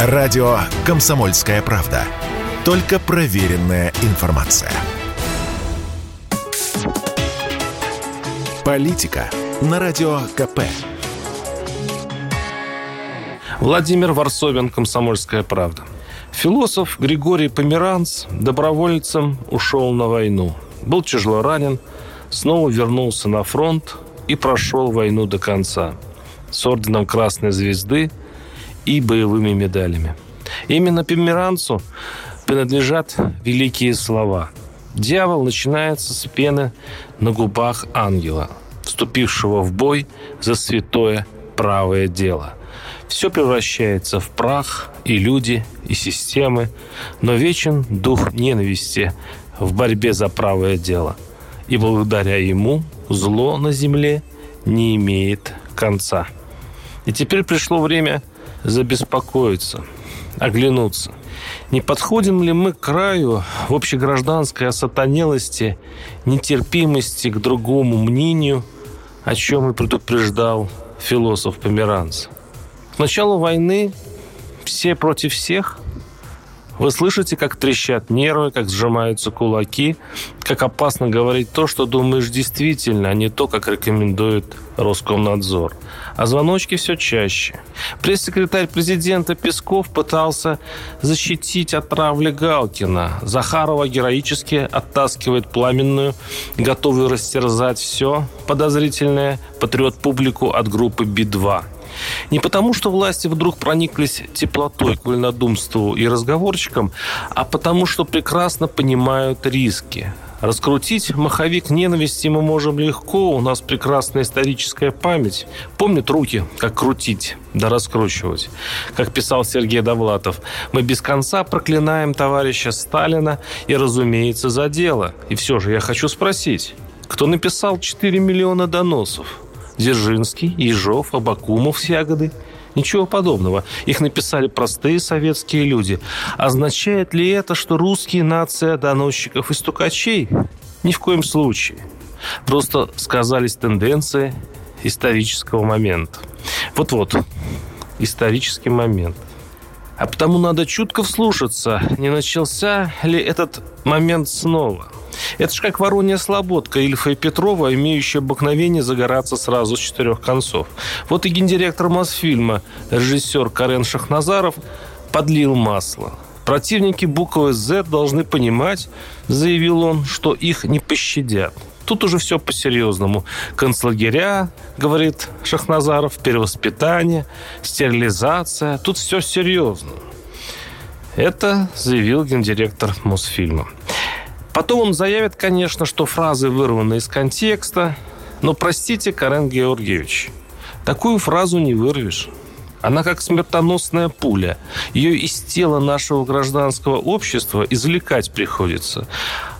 Радио «Комсомольская правда». Только проверенная информация. Политика на Радио КП. Владимир Варсовин, «Комсомольская правда». Философ Григорий Померанц добровольцем ушел на войну. Был тяжело ранен, снова вернулся на фронт и прошел войну до конца. С орденом Красной Звезды и боевыми медалями. Именно Померанцу принадлежат великие слова. Дьявол начинается с пены на губах ангела, вступившего в бой за святое правое дело. Все превращается в прах, и люди, и системы, но вечен дух ненависти в борьбе за правое дело. И благодаря ему зло на земле не имеет конца. И теперь пришло время забеспокоиться, оглянуться. Не подходим ли мы к краю в общегражданской осатанелости, нетерпимости к другому мнению, о чем и предупреждал философ Померанц? К началу войны все против всех. Вы слышите, как трещат нервы, как сжимаются кулаки, как опасно говорить то, что думаешь действительно, а не то, как рекомендует Роскомнадзор. А звоночки все чаще. Пресс-секретарь президента Песков пытался защитить от травли Галкина. Захарова героически оттаскивает пламенную, готовую растерзать все подозрительное, патриот публику от группы Би-2. Не потому, что власти вдруг прониклись теплотой к и разговорчикам, а потому, что прекрасно понимают риски. Раскрутить маховик ненависти мы можем легко, у нас прекрасная историческая память. Помнят руки, как крутить, да раскручивать. Как писал Сергей Довлатов, мы без конца проклинаем товарища Сталина и, разумеется, за дело. И все же я хочу спросить, кто написал 4 миллиона доносов? Дзержинский, Ежов, Абакумов с ягоды. Ничего подобного. Их написали простые советские люди. Означает ли это, что русские нация доносчиков и стукачей? Ни в коем случае. Просто сказались тенденции исторического момента. Вот-вот, исторический момент. А потому надо чутко вслушаться, не начался ли этот момент снова – это же как Воронья Слободка Ильфа и Петрова, имеющая обыкновение загораться сразу с четырех концов. Вот и гендиректор Мосфильма, режиссер Карен Шахназаров, подлил масло. Противники буквы «З» должны понимать, заявил он, что их не пощадят. Тут уже все по-серьезному. Концлагеря, говорит Шахназаров, перевоспитание, стерилизация. Тут все серьезно. Это заявил гендиректор Мосфильма. Потом он заявит, конечно, что фразы вырваны из контекста, но простите, Карен Георгиевич, такую фразу не вырвешь. Она как смертоносная пуля. Ее из тела нашего гражданского общества извлекать приходится.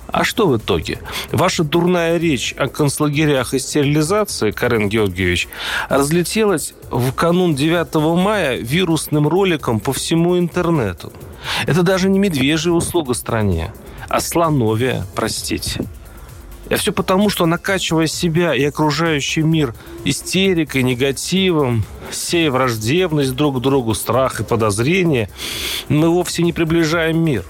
А что в итоге? Ваша дурная речь о концлагерях и стерилизации, Карен Георгиевич, разлетелась в канун 9 мая вирусным роликом по всему интернету. Это даже не медвежья услуга стране а слоновия, простите. Я все потому, что накачивая себя и окружающий мир истерикой, негативом, сея враждебность друг к другу, страх и подозрение, мы вовсе не приближаем мир.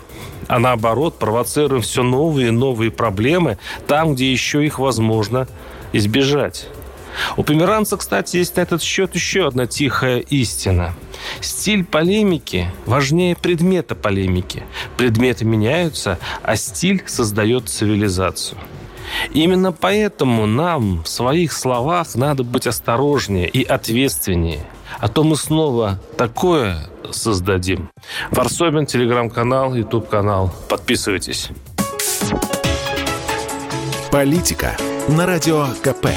А наоборот, провоцируем все новые и новые проблемы там, где еще их возможно избежать. У Померанца, кстати, есть на этот счет еще одна тихая истина. Стиль полемики важнее предмета полемики. Предметы меняются, а стиль создает цивилизацию. Именно поэтому нам в своих словах надо быть осторожнее и ответственнее. А то мы снова такое создадим. Варсобин, телеграм-канал, ютуб-канал. Подписывайтесь. Политика на радио КП.